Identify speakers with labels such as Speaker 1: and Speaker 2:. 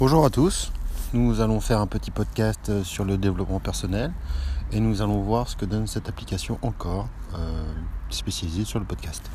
Speaker 1: Bonjour à tous, nous allons faire un petit podcast euh, sur le développement personnel et nous allons voir ce que donne cette application encore euh, spécialisée sur le podcast.